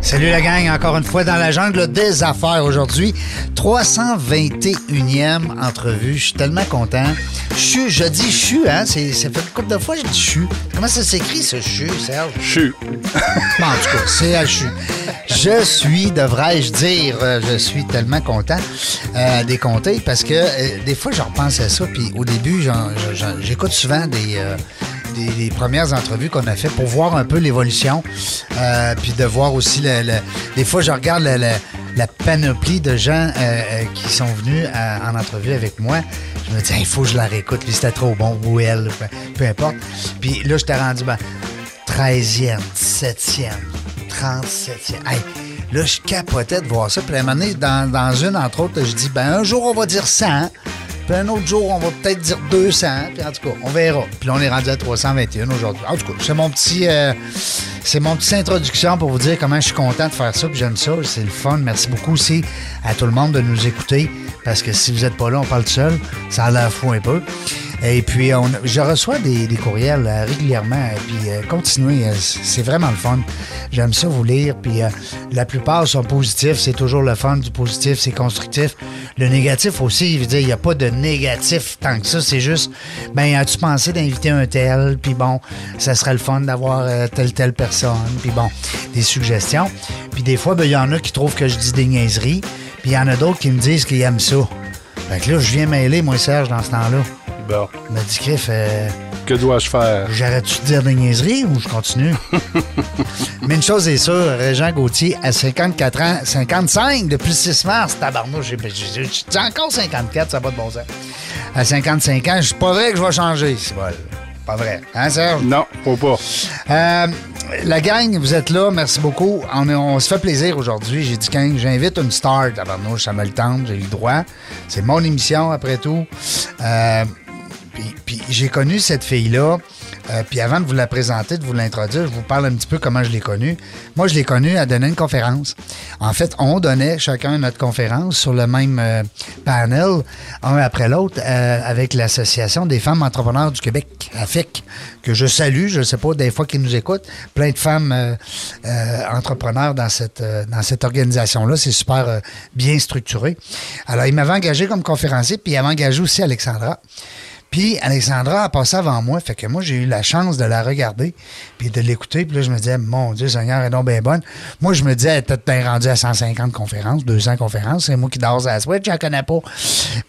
Salut la gang, encore une fois dans la jungle des affaires aujourd'hui. 321e entrevue, je suis tellement content. Chu, je dis chu, hein, c'est, ça fait une couple de fois que je dis chu. Comment ça s'écrit ce chu, Serge? Chu. Bon, en tout cas, c'est à chu. Je suis, devrais-je dire, euh, je suis tellement content euh, des compter parce que euh, des fois, je repense à ça, puis au début, j'en- j'en- j'écoute souvent des... euh, des, des premières entrevues qu'on a fait pour voir un peu l'évolution, euh, puis de voir aussi le, des fois je regarde le- la panoplie de gens euh, euh, qui sont venus en entrevue avec moi. Je me dis il faut que je la réécoute, puis c'était trop bon ou elle, peu, importe. Puis là je t'ai rendu ben, 13e, 17e, 37e. Hey, là je capotais de voir ça. Puis à un moment donné, dans, une entre autres, je dis ben un jour on va dire 100. Puis un autre jour, on va peut-être dire 200. Puis en tout cas, on verra. Puis là, on est rendu à 321 aujourd'hui. En tout cas, c'est mon petit... euh, c'est mon petite introduction pour vous dire comment je suis content de faire ça. Puis j'aime ça. C'est le fun. Merci beaucoup aussi à tout le monde de nous écouter. Parce que si vous n'êtes pas là, on parle seul. Ça a l'air fou un peu. Et puis, on, je reçois des, des courriels euh, régulièrement. Et puis, euh, continuez. euh, c'est vraiment le fun. J'aime ça vous lire. Puis, euh, la plupart sont positifs. C'est toujours le fun du positif. C'est constructif. Le négatif aussi, je veux dire, il n'y a pas de négatif tant que ça. C'est juste, ben, as-tu pensé d'inviter un tel? Puis bon, ça serait le fun d'avoir telle, telle personne. Puis bon, des suggestions. Puis des fois, ben, il y en a qui trouvent que je dis des niaiseries. Puis il y en a d'autres qui me disent qu'ils aiment ça. Fait que là, je viens mêler, moi, Serge, dans ce temps-là. Bon. Il m'a dit, euh, Que dois-je faire? j'arrête-tu de dire des niaiseries ou je continue? Mais une chose est sûre, Régent Gauthier, à 54 ans, 55 depuis le 6 mars, tabarnouche, j'ai- j'ai j'ai encore 54, ça n'a pas de bon sens. À 55 ans, c'est pas vrai que je vais changer, c'est pas, pas vrai. Hein, Serge? Non, faut pas. Euh, la gang, vous êtes là, merci beaucoup. On, se fait plaisir aujourd'hui. J'ai dit quand j'invite une star, tabarnouche, ça me le tente, j'ai eu le droit. C'est mon émission, après tout. Euh, puis, j'ai connu cette fille-là. euh, puis avant de vous la présenter, de vous l'introduire, je vous parle un petit peu comment je l'ai connue. Moi, je l'ai connue à donner une conférence. En fait, on donnait chacun notre conférence sur le même euh, panel, un après l'autre, euh, avec l'Association des femmes entrepreneurs du Québec, AFIC, que je salue. Je ne sais pas, des fois qu'ils nous écoutent. Plein de femmes entrepreneurs dans cette, dans cette organisation-là. C'est super bien structuré. Alors, il m'avait engagé comme conférencier, puis il avait engagé aussi Alexandra. Puis Alexandra a passé avant moi, fait que moi j'ai eu la chance de la regarder puis de l'écouter. Puis là je me disais, mon Dieu Seigneur, elle est donc bien bonne. Moi je me disais, elle était rendue à 150 conférences, 200 conférences. C'est moi qui dors à la Switch, j'en connais pas.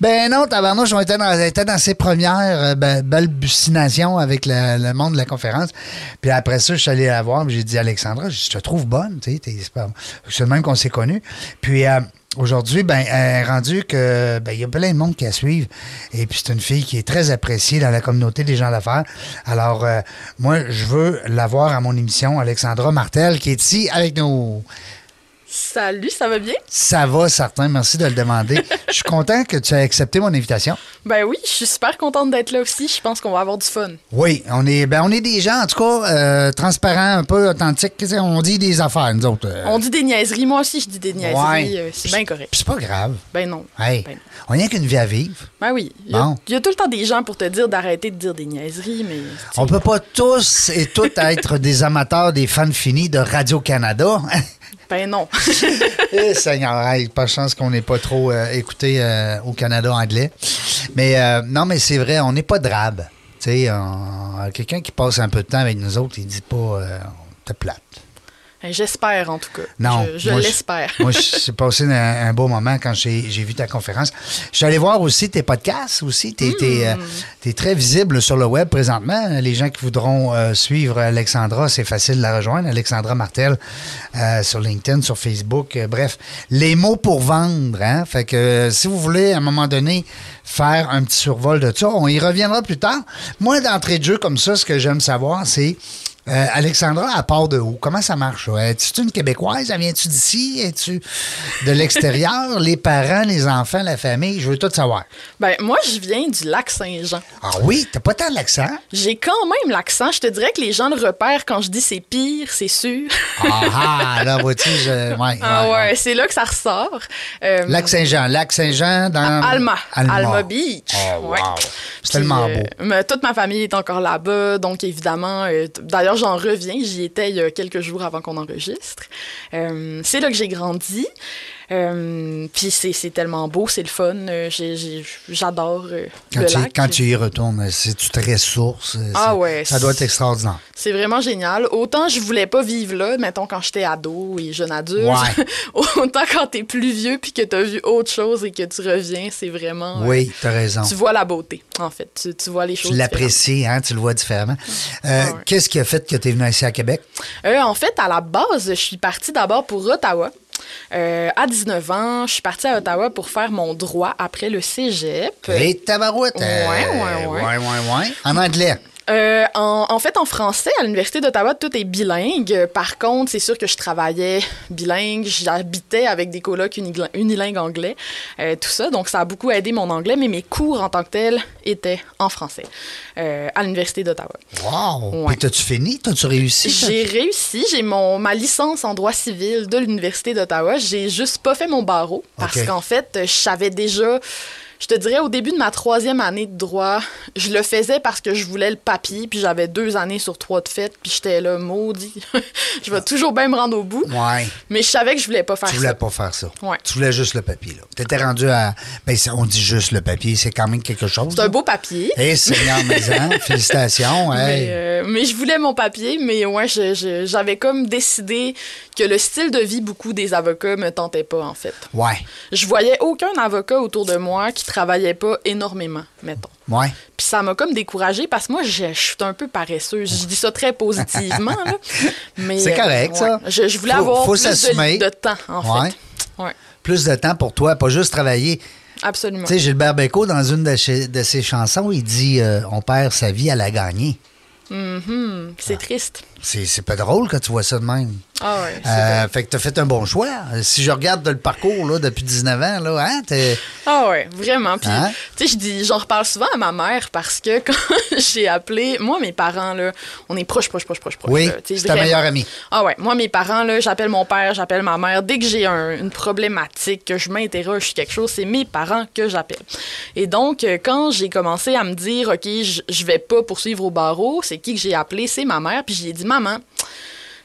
Ben non, tabarnouche, on était dans, était dans ses premières euh, ben, balbutinations avec le, monde de la conférence. Puis après ça, je suis allé la voir, puis j'ai dit, Alexandra, je te trouve bonne, tu sais, c'est pas- c'est le même qu'on s'est connus. Puis euh, Aujourd'hui, ben, elle est rendu que ben, il y a plein de monde qui la suivent. Et puis c'est une fille qui est très appréciée dans la communauté des gens d'affaires. Alors, euh, moi, je veux l'avoir à mon émission, Alexandra Martel, qui est ici avec nous. Salut, ça va bien? Ça va, certain. Merci de le demander. je suis content que tu aies accepté mon invitation. Ben oui, je suis super contente d'être là aussi. Je pense qu'on va avoir du fun. Oui, on est, ben, on est des gens, en tout cas, euh, transparents, un peu authentiques. On dit des affaires, nous autres. euh. On dit des niaiseries. Moi aussi, je dis des niaiseries. Ouais. euh, c'est bien correct. C'est pas grave. Ben non. Hey, Ben, on n'a qu'une vie à vivre. ben oui. Il y, a, Bon. il y a tout le temps des gens pour te dire d'arrêter de dire des niaiseries, mais. On peut pas tous et toutes être des amateurs, des fans finis de Radio-Canada. Ben non. Eh, Seigneur, hey, pas de chance qu'on n'ait pas trop euh, écouté euh, au Canada anglais. Mais euh, non, mais c'est vrai, on n'est pas drabe. Tu quelqu'un qui passe un peu de temps avec nous autres, il dit pas t'es plate. Ben, J'espère, en tout cas. Non. Je, l'espère. Moi, j'ai passé un, un beau moment quand j'ai vu ta conférence. Je suis allé voir aussi tes podcasts aussi. Tu es, Hmm. très visible sur le web présentement. Les gens qui voudront euh, suivre Alexandra, c'est facile de la rejoindre. Alexandra Martel euh, sur LinkedIn, sur Facebook. Euh, bref, les mots pour vendre. Hein? Fait que euh, si vous voulez, à un moment donné, faire un petit survol de ça, on y reviendra plus tard. Moi, d'entrée de jeu comme ça, ce que j'aime savoir, c'est Euh, Alexandra, à part de où? Comment ça marche? Es-tu une Québécoise? Viens-tu d'ici? Es-tu de l'extérieur? les parents, les enfants, la famille? Je veux tout savoir. Ben, moi, je viens du lac Saint-Jean. Ah oui? T'as pas tant l'accent? J'ai quand même l'accent. Je te dirais que les gens le repèrent quand je dis c'est pire, c'est sûr. Ah, ah là, vois-tu, je... ouais, Ah ouais, c'est là que ça ressort. Euh, Lac Saint-Jean. Lac Saint-Jean dans. Alma. Alma. Alma Beach. Oh, wow. C'est tellement euh, beau. mais toute ma famille est encore là-bas, donc évidemment, euh, d'ailleurs, j'en reviens. J'y étais il y a quelques jours avant qu'on enregistre. Euh, c'est là que j'ai grandi. Euh, puis c'est c'est tellement beau, c'est le fun. Euh, J'adore euh, Quand le tu, lac. quand tu y retournes, c'est-tu très source? c'est- Ah ouais, Ça doit être c'est- extraordinaire. C'est vraiment génial. Autant je voulais pas vivre là, mettons quand j'étais ado et jeune adulte. Ouais. Autant quand t'es plus vieux puis que t'as vu autre chose et que tu reviens, c'est vraiment. Oui, t'as raison. tu vois la beauté, en fait. Tu, tu vois les choses. Tu l'apprécies, hein, tu le vois différemment. Euh, Ah ouais. Qu'est-ce qui a fait que tu es venu ici à Québec? En fait, à la base, je suis partie d'abord pour Ottawa. Euh, à 19 ans, je suis partie à Ottawa pour faire mon droit après le cégep. Et tabarouette! Ouais, ouais, ouais. ouais, ouais, ouais. En anglais. Euh, en, en fait, en français, à l'Université d'Ottawa, tout est bilingue. Par contre, c'est sûr que je travaillais bilingue. J'habitais avec des colocs unigla- unilingues anglais, euh, tout ça. Donc, ça a beaucoup aidé mon anglais, mais mes cours en tant que tels étaient en français euh, à l'Université d'Ottawa. Wow! Ouais. Puis t'as-tu fini? T'as-tu réussi? J'ai réussi. J'ai mon ma licence en droit civil de l'Université d'Ottawa. J'ai juste pas fait mon barreau parce qu'en fait, je savais déjà. Je te dirais, au début de ma troisième année de droit, je le faisais parce que je voulais le papier, puis j'avais deux années sur trois de fait, puis j'étais là, maudit. je vais toujours bien me rendre au bout. Ouais. Mais je savais que je voulais pas faire Tu voulais ça. pas faire ça. Ouais. Tu voulais juste le papier, là. T'étais rendu à. Ben, ça, on dit juste le papier, c'est quand même quelque chose. C'est un beau papier. Hé, Seigneur Maison, félicitations. Mais, Hey. euh, mais je voulais mon papier, mais ouais, j'avais comme décidé que le style de vie beaucoup des avocats me tentait pas, en fait. Ouais. Je voyais aucun avocat autour de moi qui travaillait pas énormément, mettons. Ouais. Puis ça m'a comme découragée parce que moi, je, je suis un peu paresseuse. Je dis ça très positivement, là. Mais, C'est correct, euh, ça. Je, je voulais Faut- avoir faut plus s'assumer. de, de temps, en Ouais. fait. Ouais, Plus de temps pour toi, pas juste travailler. absolument. Tu sais, Gilbert Bécaud, dans une de, chez- de ses chansons, il dit euh, On perd sa vie à la gagner. Mhm, C'est triste. C'est pas drôle quand tu vois ça de même. Ah ouais. Euh, fait que t'as fait un bon choix. Si je regarde le parcours là, depuis 19 ans, là, hein, t'es- Ah ouais, vraiment. Puis, Hein? tu sais, je dis, j'en reparle souvent à ma mère parce que quand j'ai appelé, moi, mes parents, là, on est proches, proches, proches, proches, proches. Oui, c'est ta meilleure amie. Ah ouais, moi, mes parents, là, j'appelle mon père, j'appelle ma mère. Dès que j'ai un- une problématique, que je m'interroge sur quelque chose, c'est mes parents que j'appelle. Et donc, euh, quand j'ai commencé à me dire, OK, je je vais pas poursuivre au barreau, c'est qui que j'ai appelé? C'est ma mère. Puis j'ai dit, maman,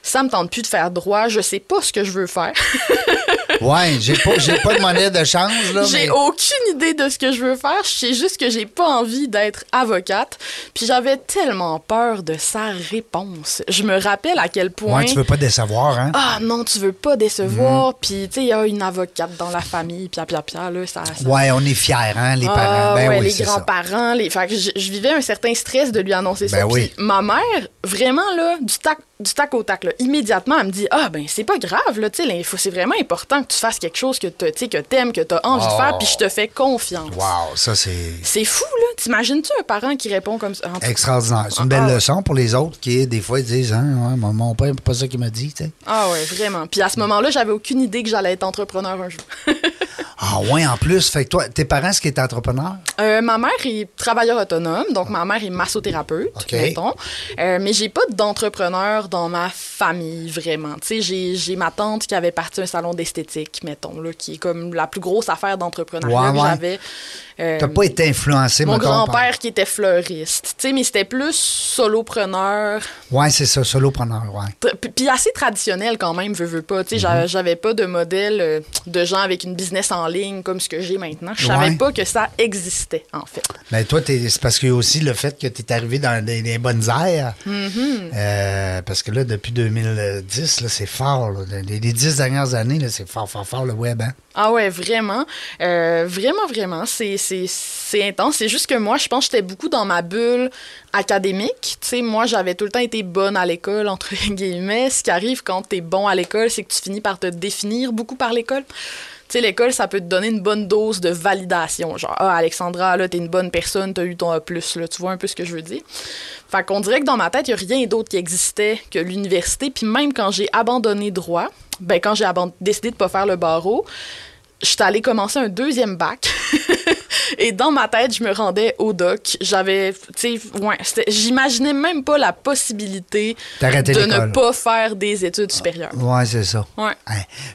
ça me tente plus de faire droit, je sais pas ce que je veux faire. Ouais, j'ai pas, j'ai pas de monnaie de change, là. J'ai mais- aucune idée de ce que je veux faire. Je sais juste que j'ai pas envie d'être avocate. Puis j'avais tellement peur de sa réponse. Je me rappelle à quel point. Ouais, tu veux pas décevoir, hein? Ah non, tu veux pas décevoir. Mm. Puis tu sais, il y a une avocate dans la famille. Pia, pia, pia, là, ça. ça- Ouais, on est fiers, hein, les Ah, parents. Ben ouais, oui, les ça. grands-parents. Les... Fait que je, je vivais un certain stress de lui annoncer ça. Ben oui. Puis ma mère, vraiment, là, du tac, du tac au tac, là, immédiatement, elle me dit Ah, ben, c'est pas grave, là, tu faut- c'est vraiment important que tu fasses quelque chose que tu que t'aimes, que t'as envie de Oh. faire, puis je te fais confiance. Wow, ça, c'est C'est fou, là. T'imagines-tu un parent qui répond comme ça? Extraordinaire. C'est une belle Ah, leçon pour les autres qui, des fois, ils disent, hein, ouais, mon- mon père, c'est pas ça qu'il m'a dit, tu sais. Ah ouais, vraiment. Puis à ce moment-là, j'avais aucune idée que j'allais être entrepreneur un jour. Ah, ouais, en plus. Fait que toi, tes parents, est-ce qu'ils étaient entrepreneurs? Euh, ma mère est travailleur autonome, donc ma mère est massothérapeute, OK. mettons. Euh, mais j'ai pas d'entrepreneur dans ma famille, vraiment. Tu sais, j'ai, ma tante qui avait parti un salon d'esthétique, mettons, là, qui est comme la plus grosse affaire d'entrepreneuriat que j'avais. Euh, T'as pas été influencé, mon grand-père qui était fleuriste. Tu sais, mais c'était plus solopreneur, Ouais, c'est ça, solopreneur, ouais. Puis assez traditionnel quand même, veux, veux pas. Tu sais, Mhm. j'a- j'avais pas de modèle euh, de gens avec une business en ligne comme ce que j'ai maintenant. Je savais Ouais. pas que ça existait, en fait. Mais toi, t'es- c'est parce qu'il y a aussi le fait que tu es arrivé dans des bonnes aires. Mm-hmm. Euh, parce que là, depuis 2010, là, c'est fort. Les, dix dernières années, c'est fort, fort, fort le web. Hein? Ah ouais, vraiment. Euh, vraiment, vraiment. C'est, intense. C'est juste que moi, je pense que j'étais beaucoup dans ma bulle académique. Tu moi, j'avais tout le temps été bonne à l'école, entre guillemets. Ce qui arrive quand t'es bon à l'école, c'est que tu finis par te définir beaucoup par l'école. L'école, ça peut te donner une bonne dose de validation. Genre, ah, Alexandra, là, t'es une bonne personne, t'as eu ton A+, là. Tu vois un peu ce que je veux dire? Fait qu'on dirait que dans ma tête, il n'y a rien d'autre qui existait que l'université. Puis même quand j'ai abandonné droit, ben quand j'ai décidé de pas faire le barreau, j'étais allée commencer un deuxième bac. Et dans ma tête, je me rendais au doc. J'avais, tu sais, ouais, j'imaginais même pas la possibilité de ne pas faire des études supérieures. Ouais, c'est ça. Ouais.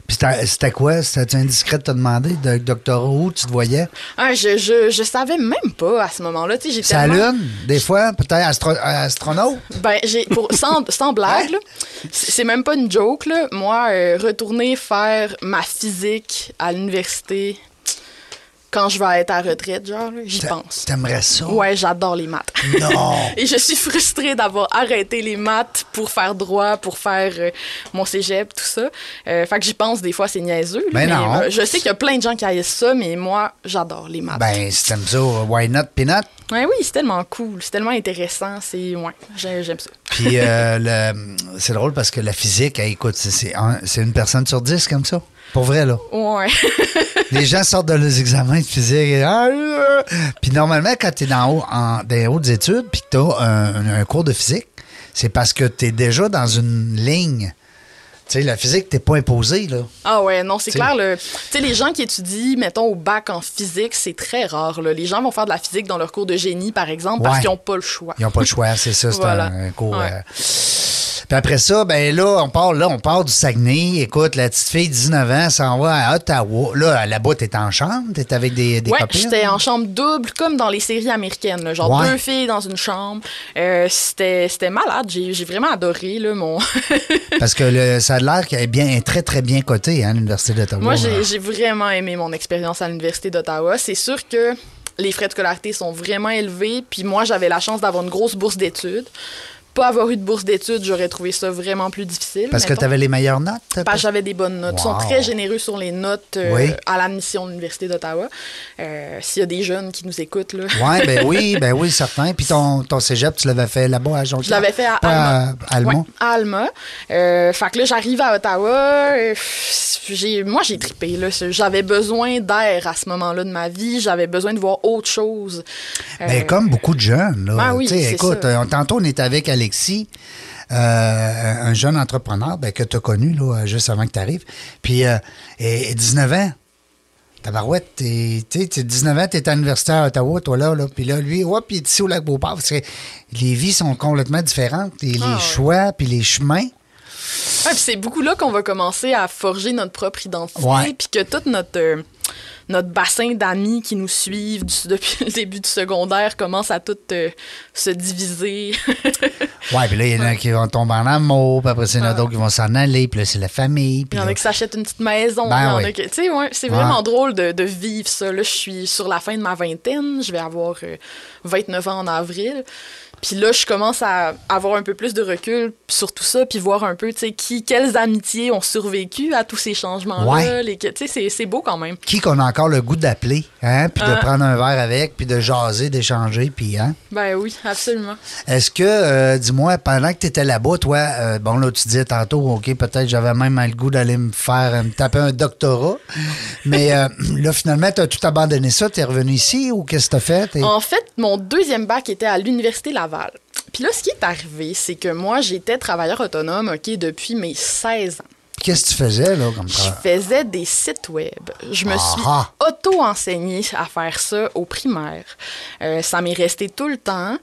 Puis c'était quoi? C'était indiscret de te demander? De doctorat où tu te voyais? Ah, je, je, je, savais même pas à ce moment-là. Tu sais, Ça tellement... lune, des fois, peut-être astro astronaute? Ben, j'ai, pour, sans, sans blague, c'est même pas une joke, là. Moi, euh, retourner faire ma physique à l'université quand je vais être à retraite, genre, j'y pense. T'aimerais ça? Ouais, j'adore les maths. Non! Et je suis frustrée d'avoir arrêté les maths pour faire droit, pour faire euh, mon cégep, tout ça. Euh, fait que j'y pense des fois, c'est niaiseux. Ben mais non. je sais qu'il y a plein de gens qui haïssent ça, mais moi, j'adore les maths. Ben, si t'aimes ça, why not, peanut? Ouais, oui, c'est tellement cool, c'est tellement intéressant, c'est... Ouais, j'aime ça. Puis euh, c'est drôle parce que la physique, écoute, c'est une personne sur dix comme ça. Pour vrai, là. Ouais. les gens sortent de leurs examens de physique. Et... Ah, puis normalement, quand tu es dans, haut, en, des hautes études puis que tu as un, cours de physique, c'est parce que tu es déjà dans une ligne. Tu sais, la physique, t'es pas imposé, là. Ah ouais, non, c'est clair. Tu sais, les gens qui étudient, mettons, au bac en physique, c'est très rare. Là. Les gens vont faire de la physique dans leur cours de génie, par exemple, parce qu'ils n'ont pas le choix. Ils n'ont pas le choix, c'est ça. C'est un, cours... Euh, puis après ça, ben là, on part, là, on part du Saguenay. Écoute, la petite fille, 19 ans, s'en va à Ottawa. Là, là-bas, t'es en chambre? T'es avec des, des ouais, copines? j'étais en chambre double, comme dans les séries américaines. genre deux filles dans une chambre. Euh, c'était malade. J'ai vraiment adoré, là, mon... Parce que le, ça a l'air qu'elle est bien, très, très bien cotée, hein, l'Université d'Ottawa. Moi, j'ai vraiment aimé mon expérience à l'Université d'Ottawa. C'est sûr que les frais de scolarité sont vraiment élevés. Puis moi, j'avais la chance d'avoir une grosse bourse d'études pas avoir eu de bourse d'études, j'aurais trouvé ça vraiment plus difficile. Parce que tu avais les meilleures notes? Parce que j'avais des bonnes notes. Ils sont très généreux sur les notes euh, à l'admission de l'Université d'Ottawa. Euh, s'il y a des jeunes qui nous écoutent, là. ouais, ben oui, ben oui, certain. Puis ton, ton cégep, tu l'avais fait là-bas à Jonquière? Je l'avais fait à Alma. À, Alma? à Alma. Euh, fait que là, j'arrive à Ottawa. moi, j'ai trippé. J'avais besoin d'air à ce moment-là de ma vie. J'avais besoin de voir autre chose. Ben, comme beaucoup de jeunes. Là. Ben oui, écoute, tantôt, on est avec Alexis. Euh, un jeune entrepreneur ben, que tu as connu là, juste avant que tu arrives. Puis, euh, et, 19 ans. Tabarouette, tu sais, 19 ans, tu es à l'université à Ottawa, toi là, là puis là, lui, ouais, puis ici au lac Beauport, parce que les vies sont complètement différentes, et les ah, choix, puis les chemins. Ouais, c'est beaucoup là qu'on va commencer à forger notre propre identité, puis que toute notre... Euh, notre bassin d'amis qui nous suivent depuis le début du secondaire commence à tout euh, se diviser. ouais, puis là, il y en a qui vont tomber en amour, puis après, il y en a d'autres qui vont s'en aller, puis là, c'est la famille. Il y en a qui s'achètent une petite maison. Ben Tu sais, ouais, c'est vraiment drôle de, vivre ça. Là, je suis sur la fin de ma vingtaine, je vais avoir 29 euh, ans en avril. Puis là, je commence à avoir un peu plus de recul sur tout ça, puis voir un peu, tu sais, qui, quelles amitiés ont survécu à tous ces changements-là. Tu sais, c'est beau quand même. Qui qu'on a encore le goût d'appeler, hein, puis de ah. prendre un verre avec, puis de jaser, d'échanger, puis, hein? Ben oui, absolument. Est-ce que, euh, dis-moi, pendant que tu étais là-bas, toi, euh, bon, là, tu disais tantôt, OK, peut-être j'avais même le goût d'aller me faire, me taper un doctorat, mais euh, là, finalement, tu as tout abandonné ça, tu es revenu ici, ou qu'est-ce que tu as fait? En fait, mon deuxième bac était à l'Université Laval. Puis là, ce qui est arrivé, c'est que moi, j'étais travailleur autonome, OK, depuis mes 16 ans. Qu'est-ce que tu faisais, là, comme ça? Je faisais des sites web. Je me suis auto-enseignée à faire ça au primaire. Euh, ça m'est resté tout le temps.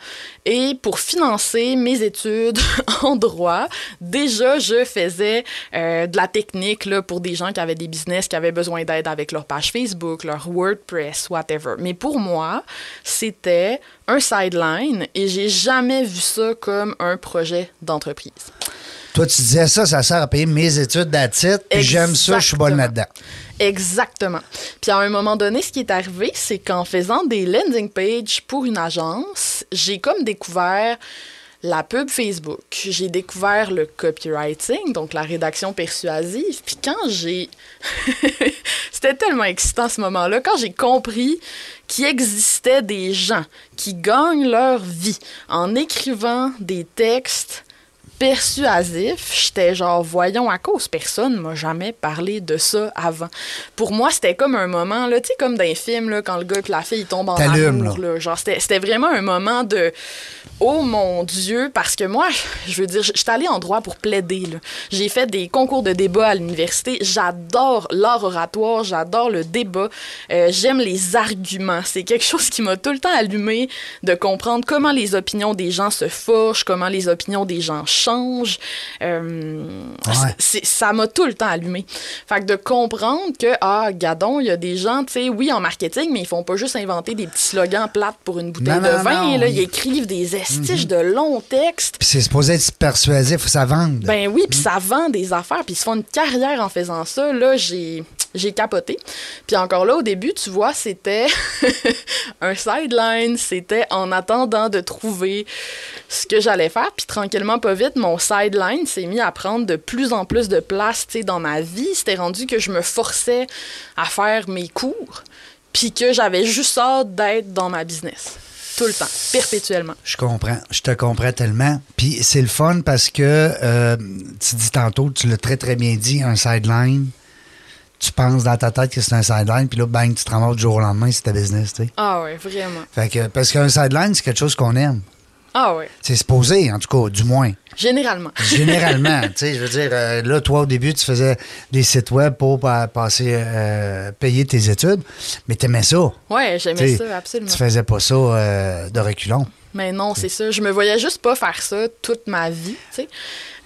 Et pour financer mes études en droit, déjà, je faisais euh, de la technique là, pour des gens qui avaient des business, qui avaient besoin d'aide avec leur page Facebook, leur WordPress, whatever. Mais pour moi, c'était un sideline et j'ai jamais vu ça comme un projet d'entreprise. Toi, tu disais ça, ça sert à payer mes études d'attitude, puis j'aime ça, je suis bonne là-dedans. Exactement. Puis à un moment donné, ce qui est arrivé, c'est qu'en faisant des landing pages pour une agence, j'ai comme découvert la pub Facebook. J'ai découvert le copywriting, donc la rédaction persuasive. Puis quand j'ai... C'était tellement excitant ce moment-là. Quand j'ai compris qu'il existait des gens qui gagnent leur vie en écrivant des textes persuasif, j'étais genre, voyons, à cause, personne m'a jamais parlé de ça avant. Pour moi, c'était comme un moment, là, tu sais, comme dans les films, là, quand le gars et la fille tombent en amour. Là. Genre, c'était vraiment un moment de, oh mon Dieu, parce que moi, je veux dire, j'étais allée en droit pour plaider. là. J'ai fait des concours de débat à l'université. J'adore l'art oratoire, j'adore le débat. Euh, J'aime les arguments. C'est quelque chose qui m'a tout le temps allumé de comprendre comment les opinions des gens se forgent, comment les opinions des gens changent. Euh, Ouais. ça m'a tout le temps allumé. Fait que de comprendre que, ah, gadon, il y a des gens, tu sais, oui, en marketing, mais ils font pas juste inventer des petits slogans plates pour une bouteille Non, de non, vin. non, là, ils- écrivent des estiches de longs textes. Puis c'est supposé être persuasif, ça vende. Ben oui, puis ça vend des affaires, puis ils se font une carrière en faisant ça. Là, j'ai j'ai capoté. Puis encore là, au début, tu vois, c'était un sideline. C'était en attendant de trouver ce que j'allais faire. Puis tranquillement, pas vite, mon sideline s'est mis à prendre de plus en plus de place, dans ma vie. C'était rendu que je me forçais à faire mes cours, puis que j'avais juste hâte d'être dans ma business. Tout le temps, perpétuellement. Je comprends. Je te comprends tellement. Puis c'est le fun parce que euh, tu dis tantôt, tu l'as très très bien dit, un sideline. Tu penses dans ta tête que c'est un sideline, puis là, bang, tu te ramasses du jour au lendemain, c'est ta business, tu sais. Ah ouais, vraiment. Fait que, parce qu'un sideline, c'est quelque chose qu'on aime. Ah ouais, C'est supposé, en tout cas, du moins. généralement. Généralement, tu sais, je veux dire, euh, là, toi, au début, tu faisais des sites web pour pa- passer, euh, payer tes études, mais t'aimais ça. Ouais, j'aimais ça, absolument. Tu faisais pas ça euh, de reculons. Mais non, c'est ça. Je me voyais juste pas faire ça toute ma vie.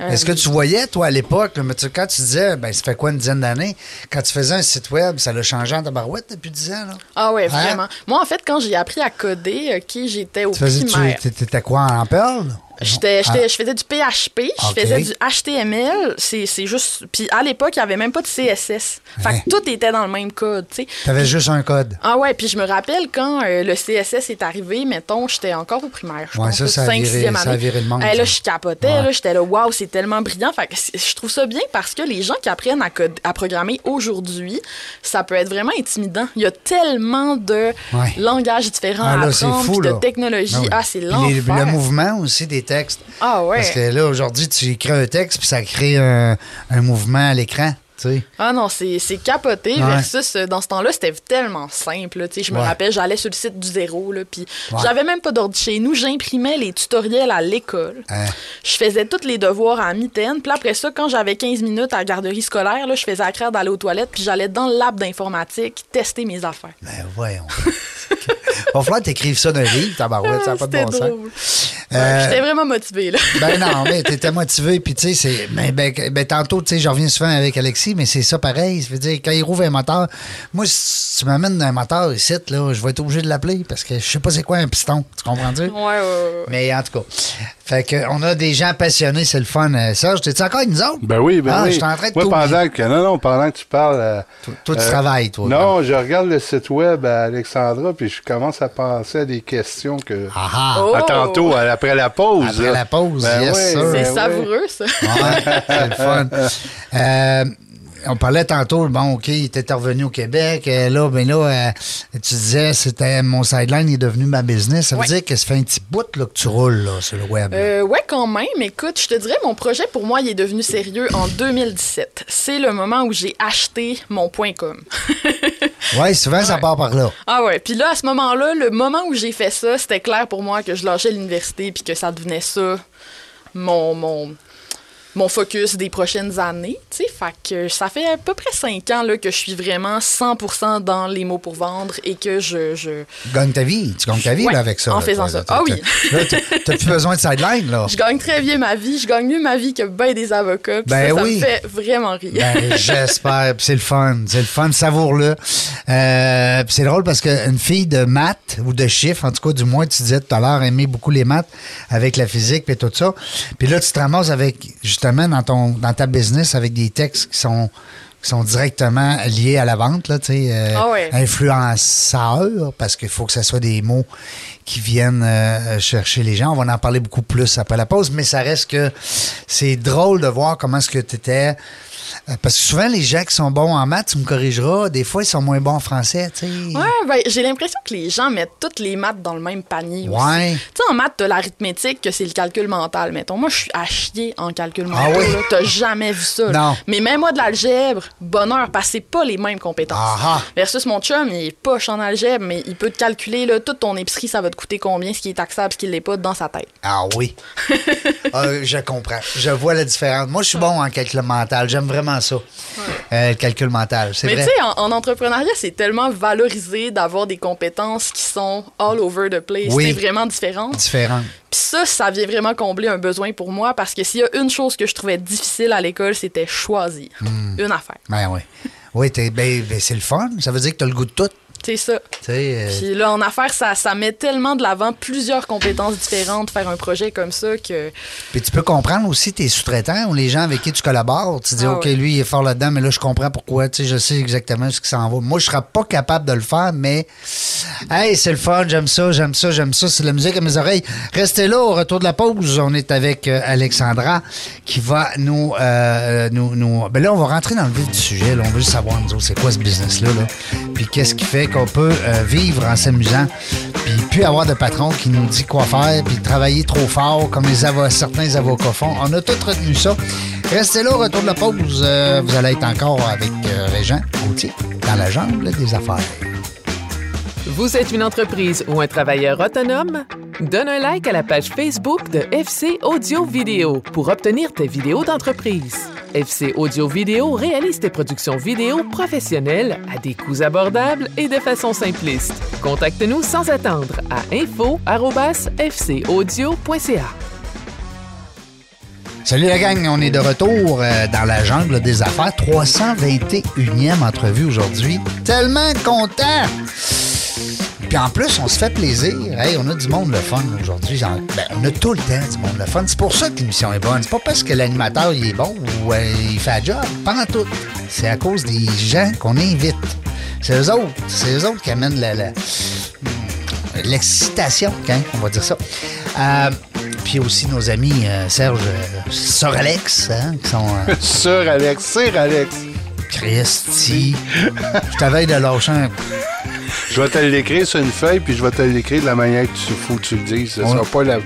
Euh, Est-ce que tu voyais, toi, à l'époque, là, mais tu- quand tu disais, ben, ça fait quoi, une dizaine d'années, quand tu faisais un site web, ça l'a changé en tabarouette depuis 10 ans, là? Ah ouais, Hein? vraiment. Moi, en fait, quand j'ai appris à coder, OK, j'étais au Tu faisais, tu, t'étais quoi, en Perl? J'étais, Ah, j'étais- je faisais du PHP, je faisais du HTML, c'est, c'est juste... Puis à l'époque, il n'y avait même pas de CSS. Fait Hein? que tout était dans le même code, tu sais. T'avais juste un code. Ah ouais, puis je me rappelle quand euh, le CSS est arrivé, mettons, j'étais encore au primaire, je Ouais, pense, ça, ça a 5, viré- 6e ça a année. viré le monde, Eh, là, je capotais, Ouais. là, j'étais là, waouh, c'est tellement brillant. Fait que je trouve ça bien parce que les gens qui apprennent à, code- à programmer aujourd'hui, ça peut être vraiment intimidant. Il y a tellement de langages différents Ah, à là, c'est apprendre, fou, de technologies. Ah. Ah, c'est l'enfer. Le mouvement aussi des textes. Ah ouais. Parce que là, aujourd'hui, tu écris un texte, puis ça crée un, un mouvement à l'écran, tu sais. Ah non, c'est capoté Ouais. versus euh, dans ce temps-là, c'était tellement simple. là, tu sais, Je me Ouais. rappelle, j'allais sur le site du zéro, puis Ouais. j'avais même pas d'ordi chez nous. J'imprimais les tutoriels à l'école. Hein. Je faisais tous les devoirs à mitaine. Puis après ça, quand j'avais 15 minutes à la garderie scolaire, là, je faisais à craire d'aller aux toilettes, puis j'allais dans le lab d'informatique tester mes affaires. Ben voyons. Va falloir que t'écrives ça d'un livre, tabarouette, ça n'a pas de bon sens. drôle. Euh, J'étais vraiment motivée. Là. Ben non, mais t'étais motivé, puis tu sais, c'est. Ben, ben, ben, tantôt, tu sais, je reviens souvent avec Alexis, mais c'est ça pareil. Ça veut dire, quand il rouvre un moteur, moi, si tu m'amènes un moteur ici, là, je vais être obligé de l'appeler parce que je sais pas c'est quoi un piston. Tu comprends-tu? Ouais, ouais, ouais, ouais. Mais en tout cas. Fait que, on a des gens passionnés, c'est le fun. Euh, Serge, t'es-tu encore avec nous autres? Ben oui, ben ah, oui. Je suis en train de pendant que, non, non, pendant que tu parles. euh, Toi, toi, tu euh, travailles, toi. Non, je regarde le site web à Alexandra, puis je commence à penser à des questions que. Ah ah! Oh! À tantôt, après la pause. Après là. la pause, Ben yes, oui, sir. ben C'est oui. savoureux, ça. Ouais, c'est le fun. Euh, on parlait tantôt, bon, OK, il était revenu au Québec. euh, là, ben là, euh, tu disais, c'était mon sideline est devenu ma business. Ça veut Ouais. dire que ça fait un petit bout là, que tu roules là, sur le web. Euh, ouais, quand même. Écoute, je te dirais, mon projet, pour moi, il est devenu sérieux en 2017. C'est le moment où j'ai acheté mon point .com. ouais, souvent, ça part par là. ah ouais, puis là, à ce moment-là, le moment où j'ai fait ça, c'était clair pour moi que je lâchais l'université puis que ça devenait ça, mon... mon mon focus des prochaines années, tu sais, fait que ça fait à peu près cinq ans là, que je suis vraiment 100% dans les mots pour vendre et que je, je, Tu gagnes ta vie. Tu gagnes ta vie Ouais, là, avec ça. en là, faisant toi, ça. Ah oui. t'as plus besoin de sideline, là. je gagne très bien ma vie, je gagne mieux ma vie que ben des avocats, Ben ça, ça oui. me fait vraiment rire. Ben, j'espère. C'est le fun. C'est le fun. Savoure-le. Euh, c'est drôle parce qu'une fille de maths ou de chiffres, en tout cas, du moins, tu disais tout à l'heure, aimer beaucoup les maths avec la physique et tout ça. Puis là, tu te ramasses avec, justement, dans ton dans ta business, avec des textes qui sont qui sont directement liés à la vente, là, euh, Ah influenceurs, parce qu'il faut que ce soit des mots qui viennent euh, chercher les gens. On va en parler beaucoup plus après la pause, mais ça reste que c'est drôle de voir comment est-ce que tu étais. Euh, Parce que souvent, les gens qui sont bons en maths, tu me corrigeras, des fois, ils sont moins bons en français, tu sais. Ouais, ben, j'ai l'impression que les gens mettent toutes les maths dans le même panier. Ouais. Tu sais, en maths, t'as l'arithmétique, que c'est le calcul mental. Mettons, moi, je suis à chier en calcul Ah mental. oui? là. T'as jamais vu ça. Non. Mais même moi, de l'algèbre, bonheur, parce que c'est pas les mêmes compétences. Ah ah. Versus mon chum, il est poche en algèbre, mais il peut te calculer, là, toute ton épicerie, ça va te coûter combien, ce qui est taxable, ce qui l'est pas, dans sa tête. Ah oui. Ah, je comprends. Je vois la différence. Moi, je suis bon en calcul mental. J'aime vraiment ça. Euh, le calcul mental, c'est Mais tu sais, en, en entrepreneuriat, c'est tellement valorisé d'avoir des compétences qui sont all over the place. Oui. C'est vraiment différent. Différent. Puis ça, ça vient vraiment combler un besoin pour moi parce que s'il y a une chose que je trouvais difficile à l'école, c'était choisir Hmm. une affaire. Ben oui. Oui, ben, ben, c'est le fun. Ça veut dire que tu as le goût de tout. C'est ça. Euh, Puis là, en affaires, ça, ça met tellement de l'avant plusieurs compétences différentes, faire un projet comme ça que. Puis tu peux comprendre aussi tes sous-traitants ou les gens avec qui tu collabores. Tu dis, Ah OK, ouais. lui, il est fort là-dedans, mais là, je comprends pourquoi. Tu sais, je sais exactement ce qui s'en va. Moi, je serais pas capable de le faire, mais, hey, c'est le fun, j'aime ça, j'aime ça, j'aime ça. C'est de la musique à mes oreilles. Restez là, au retour de la pause. On est avec euh, Alexandra qui va nous, euh, nous, nous. Ben là, on va rentrer dans le vif du sujet. là. On veut juste savoir, nous autres, c'est quoi ce business-là, là. Puis qu'est-ce qui fait qu'on peut euh, vivre en s'amusant, puis plus avoir de patron qui nous dit quoi faire, puis travailler trop fort comme certains avocats font. On a tout retenu ça. Restez là, retour de la pause. euh, vous allez être encore avec euh, Régent Gauthier dans la jungle des affaires. Vous êtes une entreprise ou un travailleur autonome? Donne un like à la page Facebook de FC Audio Vidéo pour obtenir tes vidéos d'entreprise. FC Audio Vidéo réalise tes productions vidéo professionnelles à des coûts abordables et de façon simpliste. Contacte-nous sans attendre à info@fcaudio.ca. Salut la gang, on est de retour euh, dans la jungle des affaires. 321e entrevue aujourd'hui. Tellement content! Puis en plus, on se fait plaisir. Hey, on a du monde le fun aujourd'hui. Ben, on a tout le temps du monde le fun. C'est pour ça que l'émission est bonne. C'est pas parce que l'animateur il est bon ou euh, il fait la job. Pendant tout. C'est à cause des gens qu'on invite. C'est eux autres. C'est eux autres qui amènent la- la, l'excitation, hein, on va dire ça. Euh, puis aussi nos amis euh, Serge, euh, Sir Alex, hein, qui sont Sir Alex, Sir Alex. Christy. Je t'avais de lâcher un. Je vais te l'écrire sur une feuille, puis je vais te l'écrire de la manière que tu faut que tu le dises. Ce Ouais. sera pas la.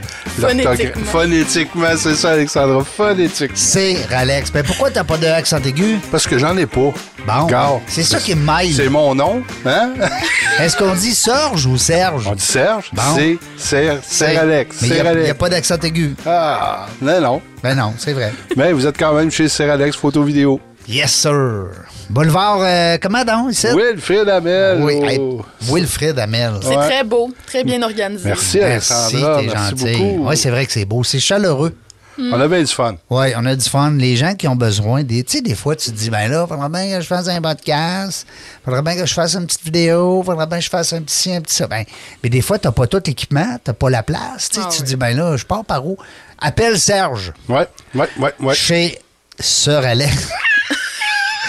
Phonétiquement. c'est ça, Alexandra. Phonétiquement. Sir Alex. Ben pourquoi t'as pas de accent aigu? Parce que j'en ai pas. Bon, c'est ça qui me mêle. C'est mon nom, hein? Est-ce qu'on dit Serge ou Serge? On dit Serge. Bon. C'est Sir Alex. Mais il n'y a, pas d'accent aigu. Ah, non, non. Ben non, c'est vrai. Mais vous êtes quand même chez Sir Alex Photo Vidéo. Yes, sir. Boulevard, euh, comment donc, ici? Wilfrid Amel. Oui, hey, Wilfred Amel. C'est Ouais. très beau, très bien organisé. Merci, Merci, Alexandra. t'es Merci gentil. beaucoup. Oui, c'est vrai que c'est beau. C'est chaleureux. On a bien du fun. Oui, on a du fun. Les gens qui ont besoin des. Tu sais, des fois, tu te dis, ben là, faudrait bien que je fasse un podcast, faudrait bien que je fasse une petite vidéo, faudrait bien que je fasse un petit ci, un petit ça. Ben, mais des fois, t'as pas tout l'équipement, t'as pas la place. Tu sais, Ah tu te oui. dis, ben là, je pars par où? Appelle Serge Ouais, ouais, ouais, ouais. chez Sœur Alex.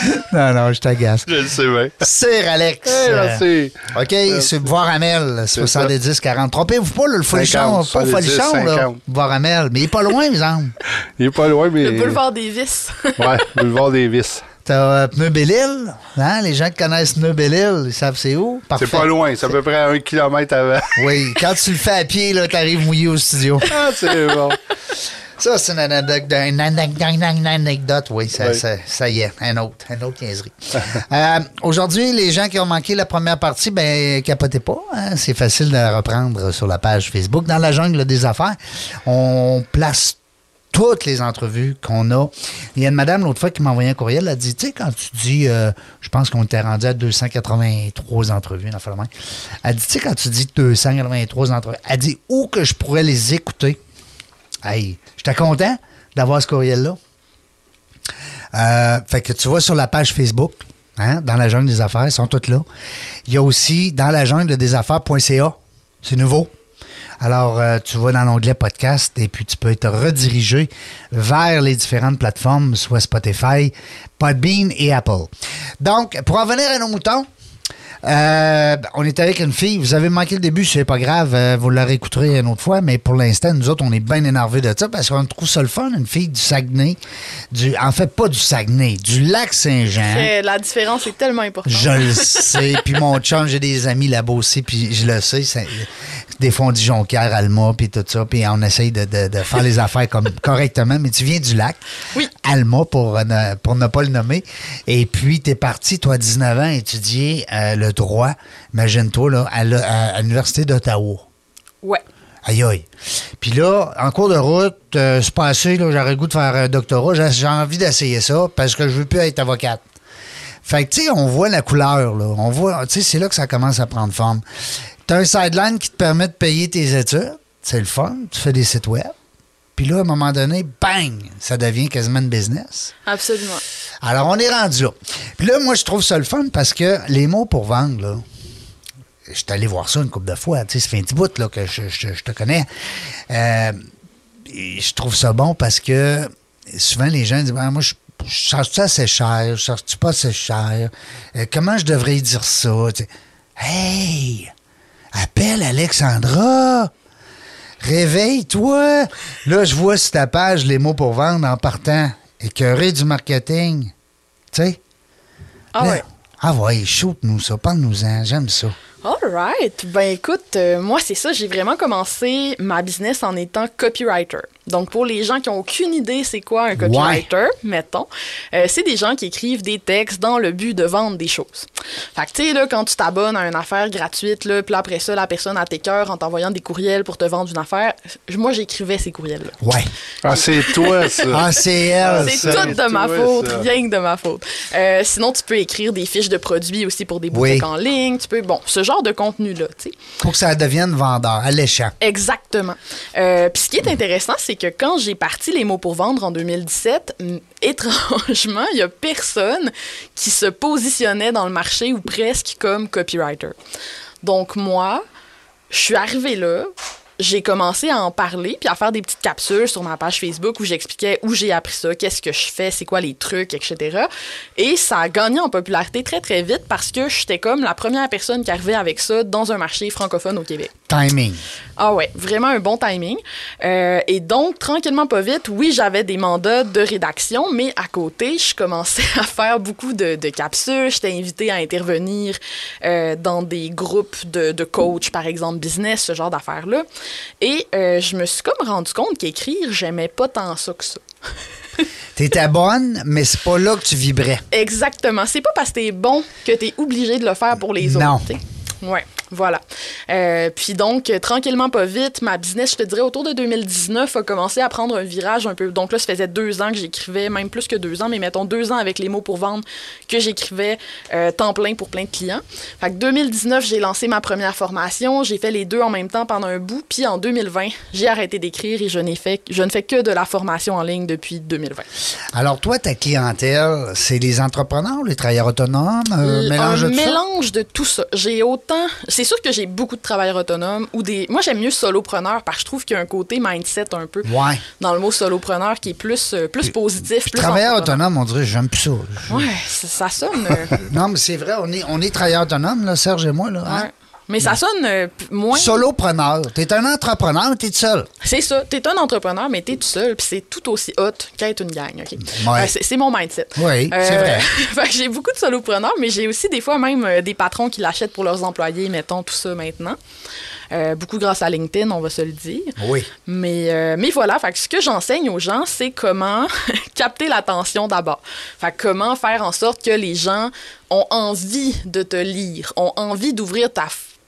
non, non, je t'agace. Je le sais bien. Sir Alex. Hey, Euh, merci. OK, c'est voir Amel, C'est 70 40. Trompez-vous pas, là, le folichon, 50, pas folichon, 70, là. 50. Voir Amel, mais il est pas loin, mes hommes. Il est pas loin, mais. Le boulevard des vices. Ouais, boulevard des vis. T'as euh, Pneu Belle-Île, hein? Les gens qui connaissent Pneu Belle-Île, ils savent c'est où? C'est pas loin, c'est à peu près un kilomètre avant. Oui, quand tu le fais à pied, là, t'arrives mouillé au studio. Ah, c'est bon. Ça, c'est une anecdote, une anecdote, une anecdote, oui, ça, Oui. ça- ça y est, un autre, un autre niaiserie. Euh, Aujourd'hui, les gens qui ont manqué la première partie, ben, capotez pas, hein, c'est facile de la reprendre sur la page Facebook. Dans la jungle des affaires, on place toutes les entrevues qu'on a. Il y a une madame l'autre fois qui m'a envoyé un courriel, elle a dit, tu sais, quand tu dis, euh, je pense qu'on était rendu à 283 entrevues. Elle dit, tu sais, quand tu dis 283 entrevues, elle dit, où que je pourrais les écouter? Hey, j'étais content d'avoir ce courriel-là. Euh, fait que tu vois sur la page Facebook, hein, dans la jungle des affaires, ils sont toutes là. Il y a aussi dans la jungle des affaires.ca. C'est nouveau. Alors, euh, tu vas dans l'onglet podcast et puis tu peux être redirigé vers les différentes plateformes, soit Spotify, Podbean et Apple. Donc, pour en venir à nos moutons, euh, on est avec une fille. Vous avez manqué le début, c'est pas grave. euh, vous la réécouterez une autre fois. Mais pour l'instant, nous autres, on est bien énervés de ça parce qu'on trouve ça le fun. Une fille du Saguenay. Du, en fait, pas du Saguenay, du lac Saint-Jean. La différence est tellement importante. Je le sais. Puis mon chum, j'ai des amis là-bas aussi. Puis je le sais. des fois, on dit Jonquière, Alma, puis tout ça. Puis on essaye de, de- de faire les affaires comme correctement. Mais tu viens du lac. Oui. Alma, pour ne, pour ne pas le nommer. Et puis, tu es parti, toi, à 19 ans, étudier euh, le droit, imagine-toi, là, à l'Université d'Ottawa. Ouais. Aïe aïe. Puis là, en cours de route, euh, c'est passé, là, j'aurais le goût de faire un doctorat. J'ai j'ai envie d'essayer ça parce que je veux plus être avocate. Fait que, tu sais, on voit la couleur, là. On voit, tu sais, c'est là que ça commence à prendre forme. T'as un sideline qui te permet de payer tes études. C'est le fun. Tu fais des sites web. Puis là, à un moment donné, bang, ça devient quasiment une business. Absolument. Alors, on est rendu là. Puis là, moi, je trouve ça le fun parce que les mots pour vendre, là, je suis allé voir ça une couple de fois. Tu sais, ça fait un petit bout là, que je, je- je te connais. Euh, je trouve ça bon parce que souvent, les gens disent Ah, Moi, je, je cherche-tu assez cher? Je cherche-tu pas assez cher? Euh, Comment je devrais dire ça Tu sais, Hey Appelle Alexandra Réveille-toi! Là, je vois sur ta page les mots pour vendre en partant. Écœuré du marketing. Tu sais? Ah Là, ouais. Ah ouais, shoot-nous ça, parle-nous-en, j'aime ça. All right. Ben écoute, euh, moi c'est ça, j'ai vraiment commencé ma business en étant copywriter. Donc pour les gens qui ont aucune idée c'est quoi un copywriter, mettons, euh, c'est des gens qui écrivent des textes dans le but de vendre des choses. Fait que tu sais là quand tu t'abonnes à une affaire gratuite là, puis après ça la personne a tes cœurs en t'envoyant des courriels pour te vendre une affaire, moi j'écrivais ces courriels là. Ouais. Ah, c'est toi, ça. Ah, c'est elle. C'est tout de ma faute, ça. rien que de ma faute. Euh, sinon, tu peux écrire des fiches de produits aussi pour des boutiques Oui. en ligne. Tu peux, bon, ce genre de contenu-là, tu sais. Pour que ça devienne vendeur, alléchant. Exactement. Euh, Puis ce qui est intéressant, c'est que quand j'ai parti les mots pour vendre en 2017, hum, étrangement, il y a personne qui se positionnait dans le marché ou presque comme copywriter. Donc moi, je suis arrivée là, j'ai commencé à en parler puis à faire des petites capsules sur ma page Facebook où j'expliquais où j'ai appris ça, qu'est-ce que je fais, c'est quoi les trucs, etc. Et ça a gagné en popularité très très vite parce que j'étais comme la première personne qui arrivait avec ça dans un marché francophone au Québec. Timing. Ah ouais, vraiment un bon timing. Euh, et donc, tranquillement, pas vite, oui, j'avais des mandats de rédaction, mais à côté, je commençais à faire beaucoup de, de capsules. J'étais invitée à intervenir euh, dans des groupes de, de coach, par exemple, business, ce genre d'affaires-là. Et euh, je me suis comme rendu compte qu'écrire, j'aimais pas tant ça que ça. T'étais bonne, mais c'est pas là que tu vibrais. Exactement. C'est pas parce que t'es bon que t'es obligé de le faire pour les Non. autres. t'sais. Ouais, voilà. Euh, puis donc, euh, tranquillement, pas vite, ma business, je te dirais, autour de 2019, a commencé à prendre un virage un peu. Donc là, ça faisait deux ans que j'écrivais, même plus que deux ans, mais mettons deux ans avec les mots pour vendre que j'écrivais euh, temps plein pour plein de clients. Fait que 2019, j'ai lancé ma première formation. J'ai fait les deux en même temps pendant un bout. Puis en 2020, j'ai arrêté d'écrire et je, n'ai fait, je ne fais que de la formation en ligne depuis 2020. Alors, toi, ta clientèle, c'est les entrepreneurs, les travailleurs autonomes, mélange un de tout ça? mélange de tout ça. J'ai autant. C'est sûr que j'ai beaucoup de travailleurs autonomes ou des. Moi, j'aime mieux solopreneur parce que je trouve qu'il y a un côté mindset un peu Ouais. dans le mot solopreneur qui est plus, euh, plus positif. Puis plus travailleur autonome, on dirait, j'aime plus ça. Je- Ouais, ça, ça sonne. euh, Non, mais c'est vrai, on est, on est travailleurs autonomes, là, Serge et moi. Là, hein? Mais ça sonne euh, p- moins. Solopreneur. T'es un entrepreneur, mais t'es tout seul. C'est ça. T'es un entrepreneur, mais t'es tout seul, puis c'est tout aussi hot qu'être une gang. ok? Ouais. Euh, c'est c'est mon mindset. Oui, c'est vrai. fait que j'ai beaucoup de solopreneurs, mais j'ai aussi des fois même euh, des patrons qui l'achètent pour leurs employés, mettons tout ça maintenant. Euh, beaucoup grâce à LinkedIn, on va se le dire. Oui. Mais, euh, mais voilà, fait que ce que j'enseigne aux gens, c'est comment capter l'attention d'abord. Fait que comment faire en sorte que les gens ont envie de te lire, ont envie d'ouvrir ta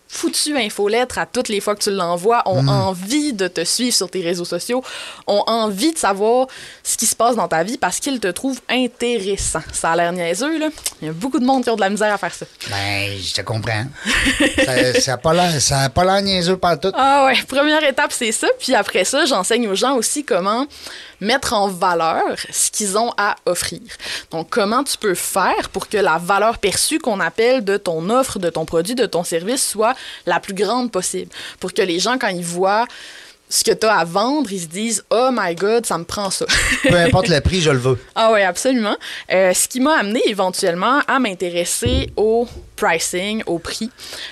foutue infolettre à toutes les fois que tu l'envoies, ont envie de te suivre sur tes réseaux sociaux, ont envie de savoir ce qui se passe dans ta vie parce qu'ils te trouvent intéressant. Ça a l'air niaiseux, là. Il y a beaucoup de monde qui ont de la misère à faire ça. Ben, je te comprends. ça ça a pas l'air ça a pas l'air niaiseux par tout. Ah ouais, première étape, c'est ça. Puis après ça, j'enseigne aux gens aussi comment mettre en valeur ce qu'ils ont à offrir. Donc, comment tu peux faire pour que la valeur perçue qu'on appelle de ton offre, de ton produit, de ton service soit la plus grande possible? Pour que les gens, quand ils voient ce que tu as à vendre, ils se disent Oh my God, ça me prend ça. Peu importe le prix, je le veux. Ah oui, absolument. Euh, ce qui m'a amené éventuellement à m'intéresser au pricing, au prix.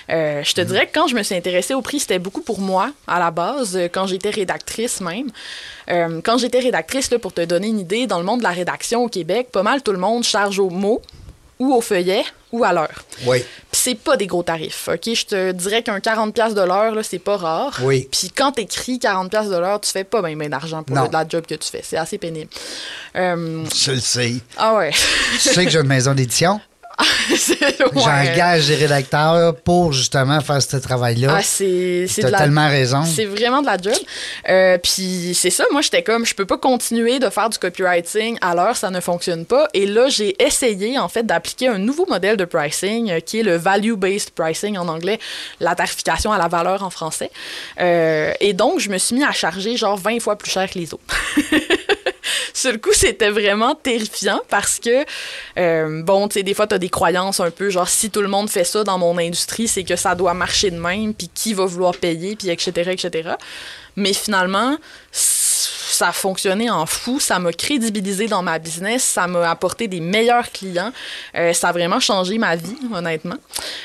Euh, je te dirais que quand je me suis intéressée au prix, c'était beaucoup pour moi à la base, euh, quand j'étais rédactrice même. Euh, quand j'étais rédactrice, là, pour te donner une idée, dans le monde de la rédaction au Québec, pas mal tout le monde charge au mot ou au feuillet ou à l'heure. Oui. Puis c'est pas des gros tarifs, OK? Je te dirais qu'un 40$ piastres de l'heure, là, c'est pas rare. Oui. Puis quand t'écris 40$ piastres de l'heure, tu fais pas bien d'argent pour le- la job que tu fais. C'est assez pénible. Euh, Je le sais. ah ouais. Tu sais que j'ai une maison d'édition? J'engage des rédacteurs pour justement faire ce travail-là. Ah, c'est T'as la- tellement raison. C'est vraiment de la job. Euh, Puis c'est ça, moi j'étais comme, je peux pas continuer de faire du copywriting à l'heure, ça ne fonctionne pas. Et là, j'ai essayé en fait d'appliquer un nouveau modèle de pricing euh, qui est le value-based pricing en anglais, la tarification à la valeur en français. Euh, et donc, je me suis mis à charger genre 20 fois plus cher que les autres. Sur le coup, c'était vraiment terrifiant parce que, euh, bon, tu sais, des fois, tu as des croyances un peu genre, si tout le monde fait ça dans mon industrie, c'est que ça doit marcher de même, puis qui va vouloir payer, puis etc., etc. Mais finalement, ça a fonctionné en fou, ça m'a crédibilisé dans ma business, ça m'a apporté des meilleurs clients, Euh, ça a vraiment changé ma vie, honnêtement.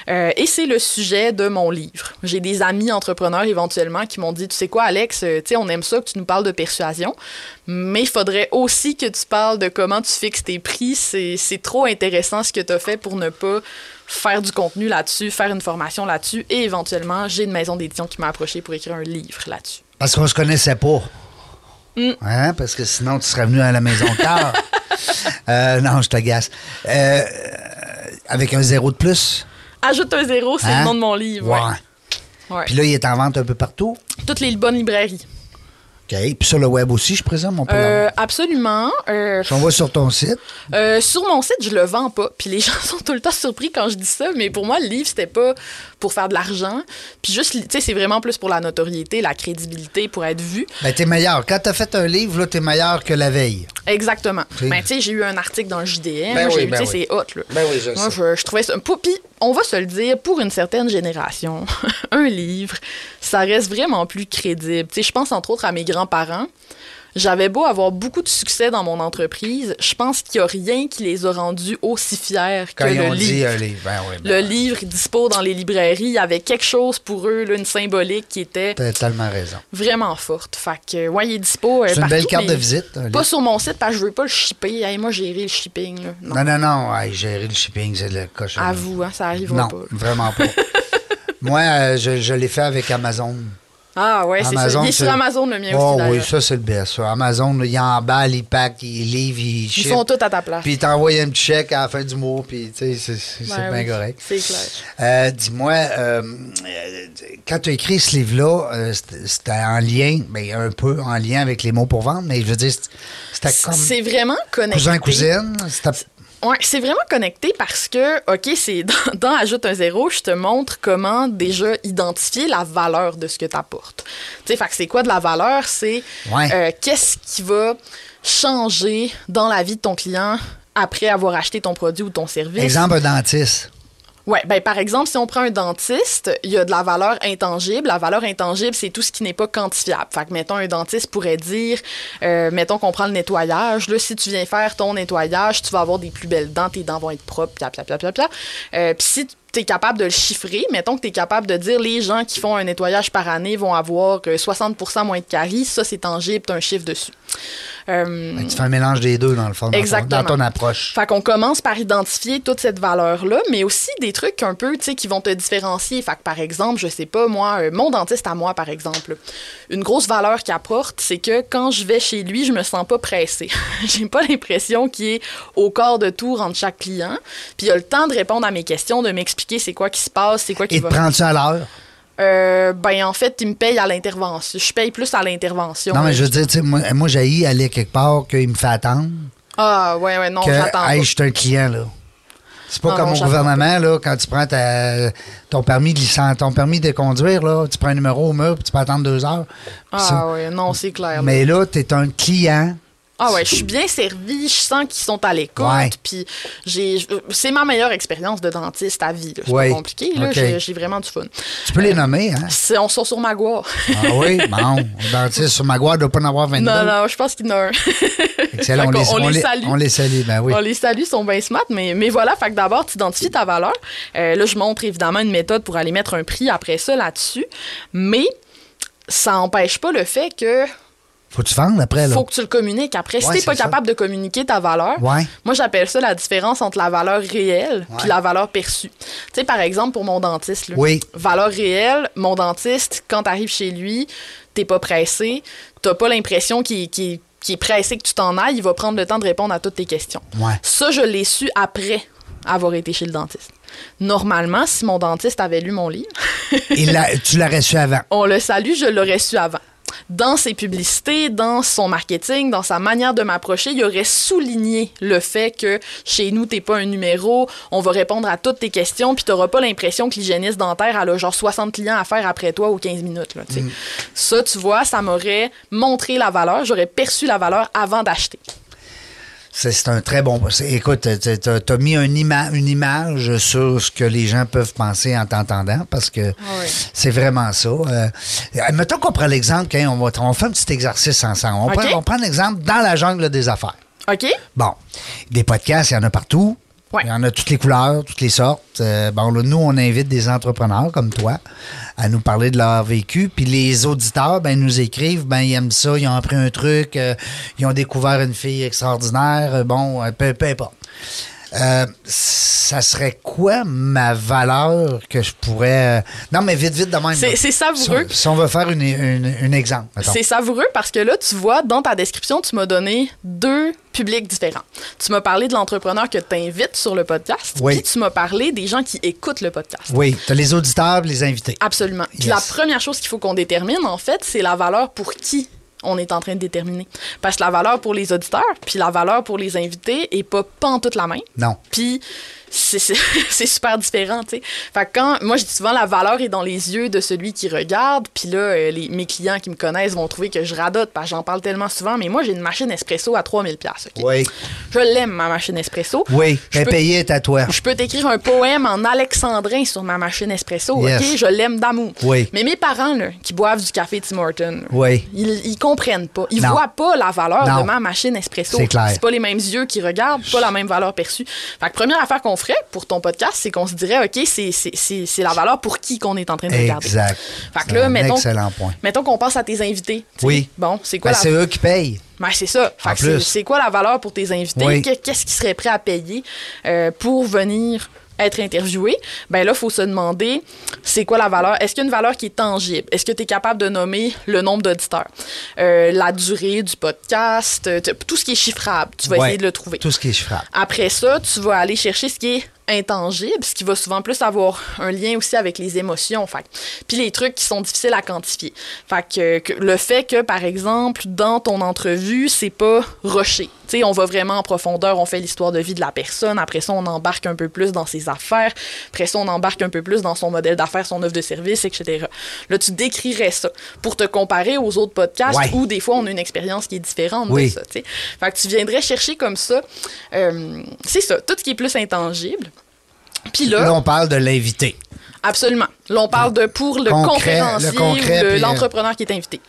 Euh, et c'est le sujet de mon livre. J'ai des amis entrepreneurs éventuellement qui m'ont dit, tu sais quoi, Alex, euh, tu on aime ça que tu nous parles de persuasion, mais il faudrait aussi que tu parles de comment tu fixes tes prix. C'est trop intéressant ce que tu as fait pour ne pas faire du contenu là-dessus, faire une formation là-dessus. Et éventuellement, j'ai une maison d'édition qui m'a approché pour écrire un livre là-dessus. Parce qu'on se connaissait pas. Mm. Hein? Parce que sinon, tu serais venu à la maison tard. Euh, non, je t'agace. Euh, avec un zéro de plus? Ajoute un zéro, c'est Hein? le nom de mon livre. Ouais. ouais. Ouais. Puis là, il est en vente un peu partout. Toutes les bonnes librairies. OK. Puis sur le web aussi, je présume, on peut Euh, absolument. Euh, on va sur ton site, Euh, sur mon site, je le vends pas. Puis les gens sont tout le temps surpris quand je dis ça, mais pour moi, le livre, c'était pas pour faire de l'argent. Puis juste, tu sais, c'est vraiment plus pour la notoriété, la crédibilité, pour être vu. ben, t'es meilleur. Quand t'as fait un livre, là, t'es meilleur que la veille. Exactement. Oui. Ben, tu sais, j'ai eu un article dans le JDM. Ben oui, ben tu sais, oui. c'est hot, là. Ben oui, je Moi, sais. je, je trouvais ça. Puis, on va se le dire, pour une certaine génération, un livre, ça reste vraiment plus crédible. Tu sais, je pense entre autres à mes grands-parents. J'avais beau avoir beaucoup de succès dans mon entreprise, je pense qu'il n'y a rien qui les a rendus aussi fiers que le ont dit livre. un livre. Ben oui, ben Le livre dispo dans les librairies, il y avait quelque chose pour eux, là, une symbolique qui était T'as tellement raison. vraiment forte. Fait que, ouais, il est dispo. euh, C'est une belle carte de visite. un Pas livre. sur mon site parce que je veux pas le shipper. Hey, moi, gérer le shipping. Là. Non. Non, non, non. Hey, gérer le shipping, c'est le cochon. À vous, hein, ça arrivera Non, pas. vraiment pas. Moi, euh, je, je l'ai fait avec Amazon. Ah ouais, c'est ça. Il est sur Amazon le mien Oh aussi. oui, d'ailleurs. ça, c'est le best. ça. Amazon, il emballe, il pack, il livre, il Ils ship. sont tous à ta place. Puis il t'envoie un petit chèque à la fin du mois, puis tu sais, c'est Ben bien oui, correct. C'est clair. Euh, Dis-moi, euh, quand tu as écrit ce livre-là, euh, c'était en lien, mais un peu en lien avec les mots pour vendre, mais je veux dire, c'était comme C'est vraiment connecté. cousin-cousine. c'était- Ouais, c'est vraiment connecté parce que, OK, c'est dans, dans Ajoute un zéro, je te montre comment déjà identifier la valeur de ce que tu apportes. Tu sais, fait que c'est quoi de la valeur? C'est Ouais. euh, qu'est-ce qui va changer dans la vie de ton client après avoir acheté ton produit ou ton service? Exemple, un dentiste. Ouais, ben par exemple, si on prend un dentiste, il y a de la valeur intangible. La valeur intangible, c'est tout ce qui n'est pas quantifiable. Fait que, mettons, un dentiste pourrait dire, euh, mettons qu'on prend le nettoyage. Là, si tu viens faire ton nettoyage, tu vas avoir des plus belles dents, tes dents vont être propres, pia, pia. Euh, Puis si tu es capable de le chiffrer, mettons que tu es capable de dire les gens qui font un nettoyage par année vont avoir euh, 60% moins de caries, ça c'est tangible, tu as un chiffre dessus. Euh, Ben, tu fais un mélange des deux, dans le fond, dans, ton, Exactement. dans ton approche. fait qu'on commence par identifier toute cette valeur-là, mais aussi des trucs un peu, tu sais, qui vont te différencier. Fait que, par exemple, je sais pas, moi, euh, mon dentiste à moi, par exemple, une grosse valeur qu'il apporte, c'est que quand je vais chez lui, je me sens pas pressée. J'ai pas l'impression qu'il est au quart de tour entre chaque client. Puis il a le temps de répondre à mes questions, de m'expliquer c'est quoi qui se passe, c'est quoi qui Et te va... prends-tu à l'heure? Euh, ben, en fait, il me paye à l'intervention. Je paye plus à l'intervention. Non, mais là. je veux dire, tu sais, moi, moi j'ai aller quelque part qu'il me fait attendre. Ah, ouais, ouais, non, j'attends hey, je suis un client, là. C'est pas Non, comme non, au gouvernement, là, quand tu prends ta- ton, permis de licence, ton permis de conduire, là, tu prends un numéro au mur puis tu peux attendre deux heures. Ah, ouais, non, c'est clair. là. Mais là, tu es un client Ah ouais, je suis bien servie, je sens qu'ils sont à l'écoute, Ouais. puis j'ai c'est ma meilleure expérience de dentiste à vie. C'est Ouais. pas compliqué, là. J'ai- vraiment du fun. Tu peux les nommer, hein? C'est- On sort sur Magua. Ah oui, bon. Dentiste sur Magua doit pas en avoir 22. Non, non, je pense qu'il y en a un. Excellent. On, les, on les salue. On les salue, ben oui. On les salue, ils sont bien smart, mais, mais voilà, fait que d'abord, tu identifies ta valeur. Euh, là, je montre évidemment une méthode pour aller mettre un prix après ça là-dessus, mais ça n'empêche pas le fait que Faut que tu vendes après, là. faut que tu le communiques après. Si Ouais, t'es c'est pas ça. capable de communiquer ta valeur, Ouais. moi j'appelle ça la différence entre la valeur réelle puis la valeur perçue. Tu sais, par exemple, pour mon dentiste, là, Oui. valeur réelle, mon dentiste, quand tu arrives chez lui, t'es pas pressé, t'as pas l'impression qu'il est pressé que tu t'en ailles, il va prendre le temps de répondre à toutes tes questions. Ça, je l'ai su après avoir été chez le dentiste. Normalement, si mon dentiste avait lu mon livre, là, tu l'aurais su avant. on le salue, je l'aurais su avant. Dans ses publicités, dans son marketing, dans sa manière de m'approcher, il aurait souligné le fait que chez nous, t'es pas un numéro, on va répondre à toutes tes questions, puis t'auras pas l'impression que l'hygiéniste dentaire a genre 60 clients à faire après toi ou 15 minutes. Là, sais. Ça, tu vois, ça m'aurait montré la valeur, j'aurais perçu la valeur avant d'acheter. C'est un très bon. Écoute, tu as, mis un ima- une image sur ce que les gens peuvent penser en t'entendant parce que oui. c'est vraiment ça. Euh, mettons qu'on prend l'exemple, on, va, on fait un petit exercice ensemble. On, prend, on prend l'exemple dans la jungle des affaires. OK? Bon, des podcasts, il y en a partout. Il y en a toutes les couleurs, toutes les sortes. Euh, bon, là, nous, on invite des entrepreneurs comme toi à nous parler de leur vécu. Puis les auditeurs, ben, nous écrivent, ben, ils aiment ça, ils ont appris un truc, euh, ils ont découvert une fille extraordinaire. euh, bon, peu importe. Euh, ça serait quoi ma valeur que je pourrais. euh, Non, mais vite, vite de même. C'est- savoureux. Si on, si on veut faire une, une- une exemple. C'est savoureux parce que là, tu vois, dans ta description, tu m'as donné deux publics différents. Tu m'as parlé de l'entrepreneur que tu invites sur le podcast, Oui. puis tu m'as parlé des gens qui écoutent le podcast. Oui, tu as les auditeurs, les invités. Absolument. Puis Yes. la première chose qu'il faut qu'on détermine, en fait, c'est la valeur pour qui on est en train de déterminer. Parce que la valeur pour les auditeurs, puis la valeur pour les invités est pas, pas en toute la même. Non. Puis c'est super différent, tu sais. Fait que quand, moi, je dis souvent, la valeur est dans les yeux de celui qui regarde. Puis là, euh, les, mes clients qui me connaissent vont trouver que je radote parce que j'en parle tellement souvent. Mais moi, j'ai une machine espresso à 3000 pièces. Oui. Je l'aime, ma machine espresso. Oui, Je est à toi. je peux t'écrire un poème en alexandrin sur ma machine espresso, Yes. OK? Je l'aime d'amour. Oui. Mais mes parents, là, qui boivent du café Tim Hortons, là, Oui. ils, ils comprennent pas. Ils Non. voient pas la valeur Non. de ma machine espresso. C'est clair. C'est pas les mêmes yeux qui regardent, pas la même valeur perçue. Fait que première affaire qu'on ferait pour ton podcast, c'est qu'on se dirait, OK, c'est- c'est c'est- c'est la valeur pour qui qu'on est en train de regarder. Exact. Fait que là, un mettons, excellent point. mettons qu'on passe à tes invités. Oui. Bon, c'est quoi Ben, la c'est eux qui payent. ben, c'est ça. Fait c'est- quoi la valeur pour tes invités? Oui. Qu'est-ce qu'ils seraient prêts à payer euh, pour venir être interviewés? Ben là, il faut se demander, c'est quoi la valeur? Est-ce qu'il y a une valeur qui est tangible? Est-ce que tu es capable de nommer le nombre d'auditeurs? Euh, la durée du podcast? euh, tout ce qui est chiffrable, tu vas Ouais. essayer de le trouver. Tout ce qui est chiffrable. Après ça, tu vas aller chercher ce qui est intangible, ce qui va souvent plus avoir un lien aussi avec les émotions. Fait. Puis les trucs qui sont difficiles à quantifier. Fait que, que le fait que, par exemple, dans ton entrevue, c'est pas rushé. Tu sais, on va vraiment en profondeur, on fait l'histoire de vie de la personne. Après ça, on embarque un peu plus dans ses affaires. Après ça, on embarque un peu plus dans son modèle d'affaires, son offre de service, etc. Là, tu décrirais ça pour te comparer aux autres podcasts Ouais. où des fois, on a une expérience qui est différente Oui. de ça. tu sais. Fait que tu viendrais chercher comme ça, euh, c'est ça, tout ce qui est plus intangible. Puis là, Là, on parle de l'invité. absolument. Là, on parle de pour le Concret, conférencier le concret, ou le- euh, l'entrepreneur qui est invité.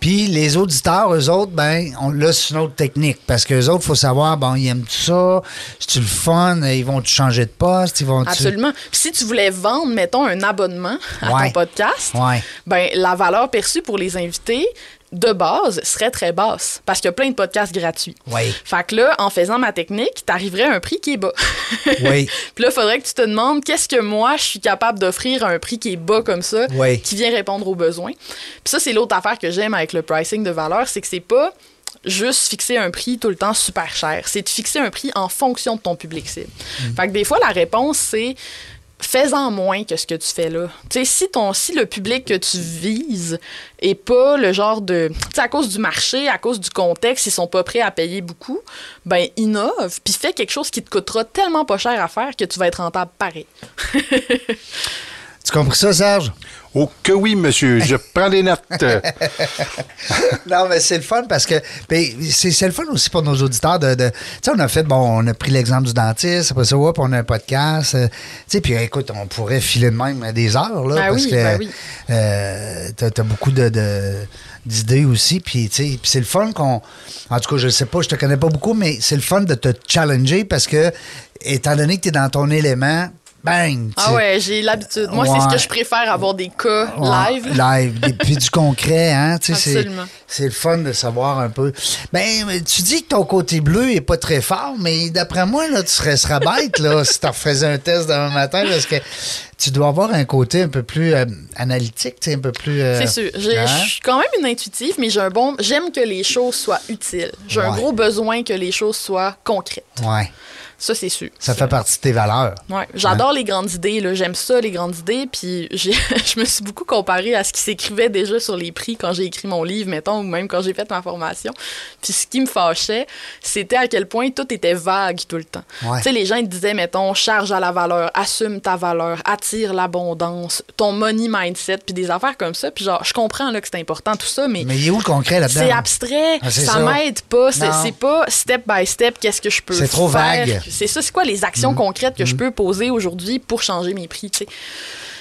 Puis les auditeurs, eux autres, ben, on, là, c'est une autre technique. Parce qu'eux autres, il faut savoir, bon, ils aiment tout ça, c'est-tu le fun, ils vont-tu changer de poste, ils vont Absolument. Puis si tu voulais vendre, mettons, un abonnement à Ouais. ton podcast, Ouais. ben, la valeur perçue pour les invités, de base, serait très basse. Parce qu'il y a plein de podcasts gratuits. Oui. Fait que là, en faisant ma technique, t'arriverais à un prix qui est bas. Oui. Puis là, il faudrait que tu te demandes qu'est-ce que moi, je suis capable d'offrir à un prix qui est bas comme ça, Oui. qui vient répondre aux besoins? Puis ça, c'est l'autre affaire que j'aime avec le pricing de valeur, c'est que c'est pas juste fixer un prix tout le temps super cher. C'est de fixer un prix en fonction de ton public cible. Mm. Fait que des fois, la réponse, c'est fais-en moins que ce que tu fais là. Tu sais, si, si le public que tu vises est pas le genre de... Tu sais, à cause du marché, à cause du contexte, ils sont pas prêts à payer beaucoup, ben innove, puis fais quelque chose qui te coûtera tellement pas cher à faire que tu vas être rentable pareil. Tu comprends ça, Serge? Oh que oui, monsieur, je prends des notes. non, mais c'est le fun parce que ben, c'est c'est le fun aussi pour nos auditeurs de. de- tu sais, on a fait, bon, on a pris l'exemple du dentiste, après ça, hop, on a un podcast. euh, tu sais, puis écoute, on pourrait filer de même des heures, là. Ben parce oui, que ben oui. euh, t'as as beaucoup de. de- d'idées aussi puis tu sais puis c'est le fun qu'on en tout cas je sais pas je te connais pas beaucoup mais c'est le fun de te challenger parce que étant donné que tu es dans ton élément bang Ah ouais, j'ai l'habitude. Moi, c'est ce que je préfère, avoir des cas Ouais, live. Live. Et puis du concret, hein. Absolument. C'est le fun de savoir un peu. Ben, tu dis que ton côté bleu est pas très fort, mais d'après moi, là, tu serais, serais bête, là, si tu refaisais un test demain matin, parce que tu dois avoir un côté un peu plus euh, analytique, un peu plus. euh, C'est sûr. Hein? Je suis quand même une intuitive, mais j'ai un bon. J'aime que les choses soient utiles. J'ai un gros besoin que les choses soient concrètes. Ouais. Ça, c'est sûr. Ça fait partie de tes valeurs. Ouais, j'adore les grandes idées. J'aime ça, les grandes idées. Puis je me suis beaucoup comparée à ce qui s'écrivait déjà sur les prix quand j'ai écrit mon livre, mettons, ou même quand j'ai fait ma formation. Puis ce qui me fâchait, c'était à quel point tout était vague tout le temps. Ouais. Tu sais, les gens ils disaient, mettons, charge à la valeur, assume ta valeur, attire l'abondance, ton money mindset, puis des affaires comme ça. Puis genre, je comprends là, que c'est important tout ça, mais Mais il est où le concret là-dedans? c'est abstrait, Ah, ça, ça. m'aide pas, c'est pas step by step qu'est-ce que je peux C'est trop faire. vague. C'est ça, c'est quoi les actions Mm. concrètes que je peux poser aujourd'hui pour changer mes prix, tu sais?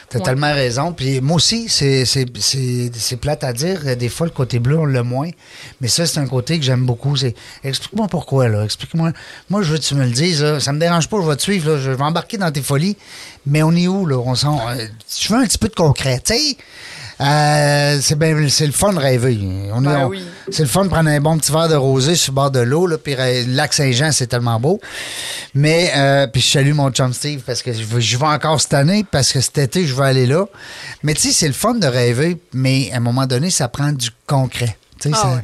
T'as Ouais. tellement raison. Puis moi aussi, c'est, c'est, c'est, c'est plate à dire. Des fois, le côté bleu, on l'a moins. Mais ça, c'est un côté que j'aime beaucoup. C'est explique-moi pourquoi, là. Explique-moi. Moi, je veux que tu me le dises. Là. Ça me dérange pas, je vais te suivre. Là. Je vais embarquer dans tes folies. Mais on est où, là? On s'en, euh, je veux un petit peu de concret. Tu sais, euh, c'est, ben, le fun de rêver. On est, Ben on- oui. C'est le fun de prendre un bon petit verre de rosé sur le bord de l'eau. Là, puis euh, le lac Saint-Jean, c'est tellement beau. Mais, euh, puis je salue mon chum Steve parce que je vais, je vais encore cette année, parce que cet été, je vais aller là. Mais tu sais, c'est le fun de rêver, mais à un moment donné, ça prend du concret. Tu sais, Ah ça, ouais.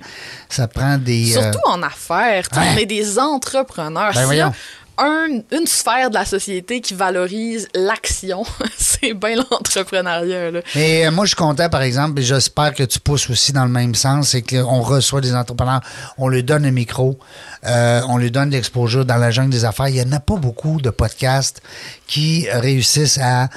ça prend des. euh, Surtout en affaires, ouais. on est des entrepreneurs. Ben. Un- une sphère de la société qui valorise l'action, c'est bien l'entrepreneuriat. Mais euh, moi, je suis content, par exemple, et j'espère que tu pousses aussi dans le même sens, c'est qu'on reçoit des entrepreneurs, on leur donne un micro, euh, on leur donne l'exposure dans la jungle des affaires. Il n'y en a pas beaucoup de podcasts qui réussissent à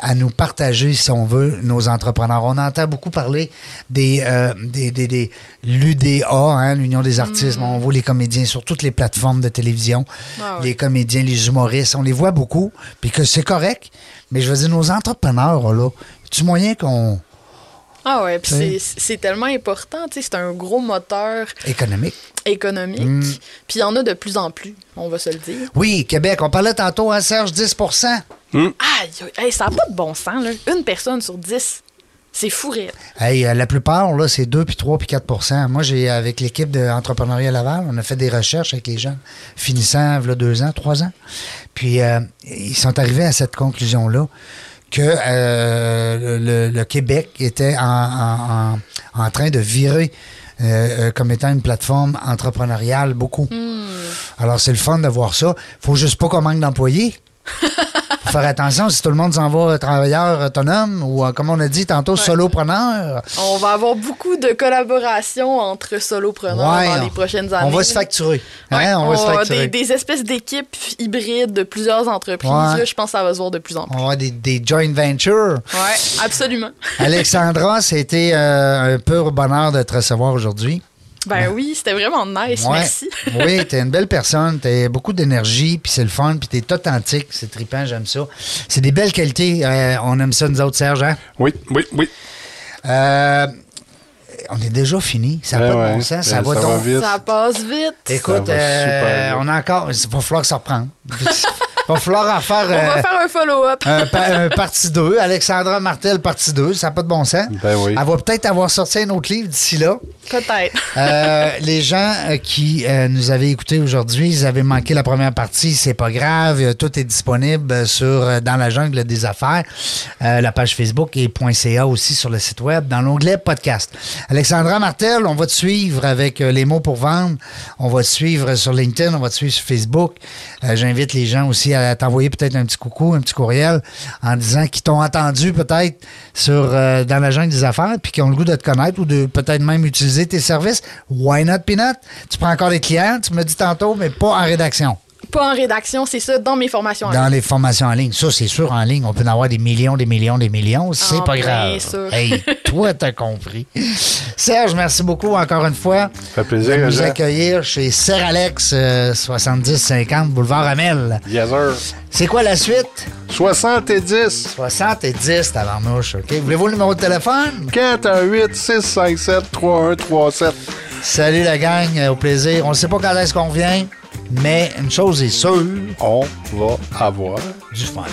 à nous partager, si on veut, nos entrepreneurs. On entend beaucoup parler des, euh, des, des, des- l'UDA, hein, l'Union des artistes. On voit les comédiens sur toutes les plateformes de télévision. Ah. Les comédiens, les humoristes, on les voit beaucoup. Puis que c'est correct. Mais je veux dire, nos entrepreneurs, là, tu moyen qu'on. Ah ouais, puis Oui. c'est c'est tellement important, tu sais, c'est un gros moteur économique. économique. Mm. Puis il y en a de plus en plus, on va se le dire. Oui, Québec, on parlait tantôt, hein, Serge, 10 Aïe, aïe, hey, ça n'a pas de bon sens, là. Une personne sur dix, c'est fou rire. Hey, euh, la plupart, là, c'est 2, puis 3, puis 4% Moi, j'ai, avec l'équipe d'entrepreneuriat Laval, on a fait des recherches avec les jeunes finissant, là, deux ans, trois ans. Puis, euh, ils sont arrivés à cette conclusion-là que euh, le, le Québec était en, en- en- train de virer euh, euh, comme étant une plateforme entrepreneuriale beaucoup. Alors, c'est le fun de voir ça. faut juste pas qu'on manque d'employés. Faire attention si tout le monde s'en va travailleur autonome ou, euh, comme on a dit tantôt, solopreneur. On va avoir beaucoup de collaborations entre solopreneurs Ouais, dans on- les prochaines années. On va se facturer. Hein, on va se facturer. des, des espèces d'équipes hybrides de plusieurs entreprises. Là, je pense que ça va se voir de plus en On plus. va avoir des, des joint ventures. Ouais, absolument. Alexandra, c'était euh, un pur bonheur de te recevoir aujourd'hui. Ben oui, c'était vraiment nice. Ouais. Merci. oui, t'es une belle personne, t'as beaucoup d'énergie, puis c'est le fun, puis t'es authentique, c'est trippant, j'aime ça. C'est des belles qualités, euh, on aime ça nous autres, Serge, hein? Oui, oui, oui. Euh, on est déjà fini, ça n'a Ouais, pas de bon sens, ça Ben, va ça donc. va vite. Ça passe vite. Écoute, Ça va euh, on a encore, il va falloir se reprendre. Il va falloir en faire... On va euh, faire un follow-up. un, pa- un partie 2. Alexandra Martel, partie 2. Ça n'a pas de bon sens. Ben oui. Elle va peut-être avoir sorti un autre livre d'ici là. Peut-être. Euh, les gens euh, qui euh, nous avaient écoutés aujourd'hui, ils avaient manqué la première partie. C'est pas grave. Tout est disponible sur dans la jungle des affaires, euh, la page Facebook et .ca aussi sur le site web dans l'onglet podcast. Alexandra Martel, on va te suivre avec les mots pour vendre. On va te suivre sur LinkedIn, on va te suivre sur Facebook. Euh, J'invite les gens aussi à t'envoyer peut-être un petit coucou, un petit courriel en disant qu'ils t'ont entendu peut-être sur euh, dans la jungle des affaires puis qui ont le goût de te connaître ou de peut-être même utiliser tes services. Why not, Peanut? Tu prends encore des clients, tu me dis tantôt, mais pas en rédaction. Pas en rédaction, c'est ça, dans mes formations. en Dans ligne. les formations en ligne. Ça, c'est sûr, en ligne, on peut en avoir des millions, des millions, des millions. C'est En pas grave. ça. Hey, toi, t'as compris. Serge, merci beaucoup encore une fois. Ça fait plaisir, de nous Jean. accueillir chez Seralex euh, 7050 Boulevard Amel. Yes, sir. C'est quoi la suite? 70 70, tabarnouche, OK? Voulez-vous le numéro de téléphone? 418 657 3137. Salut la gang, euh, au plaisir. On ne sait pas quand est-ce qu'on vient, mais une chose est sûre, On va avoir du fun.